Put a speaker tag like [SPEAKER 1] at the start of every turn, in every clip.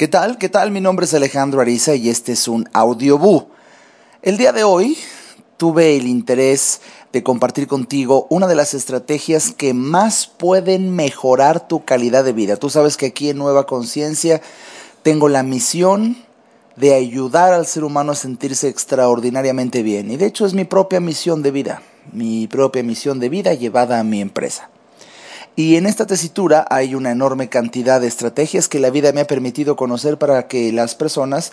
[SPEAKER 1] ¿Qué tal? ¿Qué tal? Mi nombre es Alejandro Ariza y este es un audioboo. El día de hoy tuve el interés de compartir contigo una de las estrategias que más pueden mejorar tu calidad de vida. Tú sabes que aquí en Nueva Conciencia tengo la misión de ayudar al ser humano a sentirse extraordinariamente bien. Y de hecho es mi propia misión de vida, mi propia misión de vida llevada a mi empresa. Y en esta tesitura hay una enorme cantidad de estrategias que la vida me ha permitido conocer para que las personas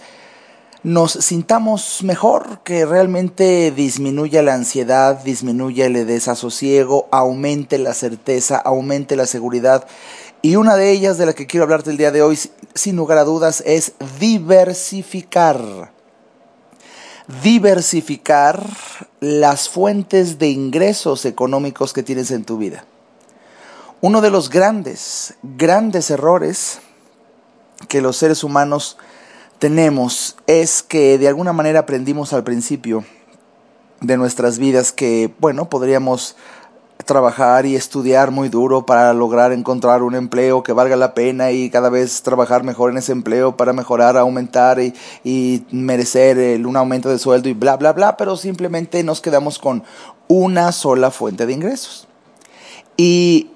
[SPEAKER 1] nos sintamos mejor, que realmente disminuya la ansiedad, disminuya el desasosiego, aumente la certeza, aumente la seguridad. Y una de ellas de la que quiero hablarte el día de hoy, sin lugar a dudas, es diversificar. Diversificar las fuentes de ingresos económicos que tienes en tu vida. Uno de los grandes, grandes errores que los seres humanos tenemos es que de alguna manera aprendimos al principio de nuestras vidas que, bueno, podríamos trabajar y estudiar muy duro para lograr encontrar un empleo que valga la pena y cada vez trabajar mejor en ese empleo para mejorar, aumentar y, merecer un aumento de sueldo y bla, bla, bla, pero simplemente nos quedamos con una sola fuente de ingresos. Y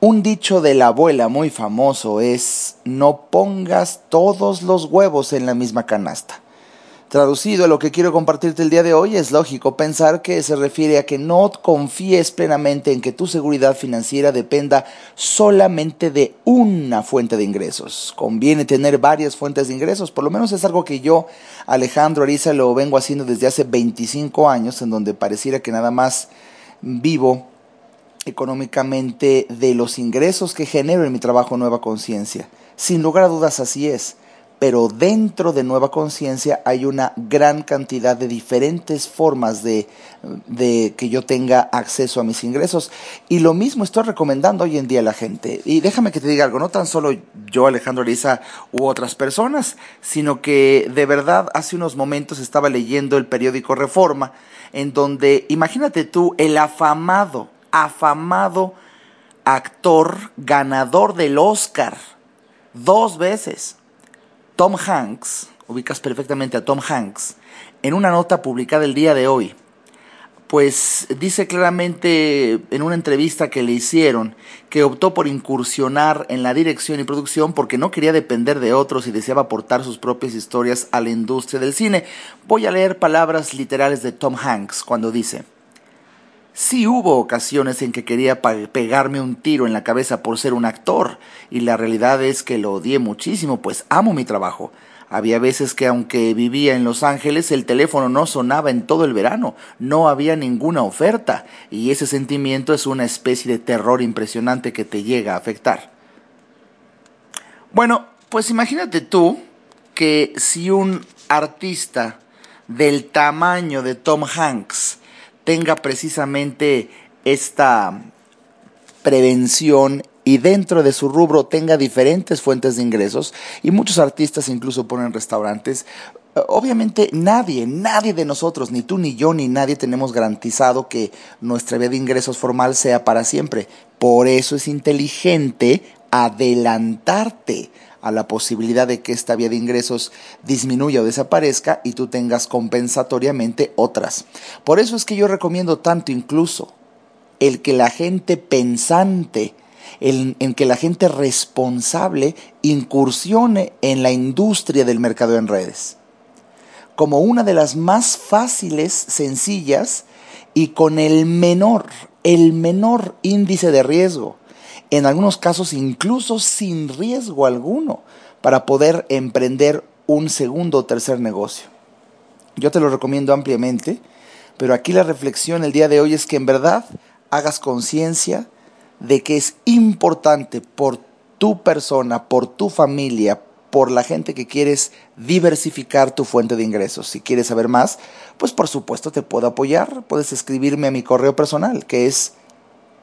[SPEAKER 1] un dicho de la abuela muy famoso es no pongas todos los huevos en la misma canasta. Traducido a lo que quiero compartirte el día de hoy, es lógico pensar que se refiere a que no confíes plenamente en que tu seguridad financiera dependa solamente de una fuente de ingresos. Conviene tener varias fuentes de ingresos, por lo menos es algo que yo, Alejandro Ariza, lo vengo haciendo desde hace 25 años, en donde pareciera que nada más vivo económicamente de los ingresos que genero en mi trabajo Nueva Conciencia. Sin lugar a dudas así es, pero dentro de Nueva Conciencia hay una gran cantidad de diferentes formas de, de, que yo tenga acceso a mis ingresos. Y lo mismo estoy recomendando hoy en día a la gente. Y déjame que te diga algo, no tan solo yo, Alejandro Lisa, u otras personas, sino que de verdad hace unos momentos estaba leyendo el periódico Reforma, en donde, imagínate tú, el afamado afamado actor ganador del Oscar dos veces. Tom Hanks, ubicas perfectamente a Tom Hanks, en una nota publicada el día de hoy, pues dice claramente en una entrevista que le hicieron que optó por incursionar en la dirección y producción porque no quería depender de otros y deseaba aportar sus propias historias a la industria del cine. Voy a leer palabras literales de Tom Hanks cuando dice, Sí hubo ocasiones en que quería pegarme un tiro en la cabeza por ser un actor, y la realidad es que lo odié muchísimo, pues amo mi trabajo. Había veces que aunque vivía en Los Ángeles, el teléfono no sonaba en todo el verano, no había ninguna oferta, y ese sentimiento es una especie de terror impresionante que te llega a afectar. Bueno, pues imagínate tú que si un artista del tamaño de Tom Hanks tenga precisamente esta prevención y dentro de su rubro tenga diferentes fuentes de ingresos y muchos artistas incluso ponen restaurantes. Obviamente nadie, nadie de nosotros, ni tú ni yo ni nadie tenemos garantizado que nuestra vía de ingresos formal sea para siempre. Por eso es inteligente adelantarte a la posibilidad de que esta vía de ingresos disminuya o desaparezca y tú tengas compensatoriamente otras. Por eso es que yo recomiendo tanto incluso el que la gente pensante, en que la gente responsable incursione en la industria del mercado en redes como una de las más fáciles, sencillas y con el menor, el menor índice de riesgo en algunos casos incluso sin riesgo alguno, para poder emprender un segundo o tercer negocio. Yo te lo recomiendo ampliamente, pero aquí la reflexión el día de hoy es que en verdad hagas conciencia de que es importante por tu persona, por tu familia, por la gente que quieres diversificar tu fuente de ingresos. Si quieres saber más, pues por supuesto te puedo apoyar. Puedes escribirme a mi correo personal, que es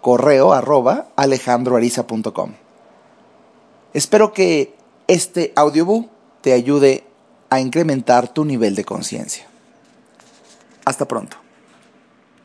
[SPEAKER 1] correo arroba alejandroariza.com. Espero que este audiobook te ayude a incrementar tu nivel de conciencia. Hasta pronto.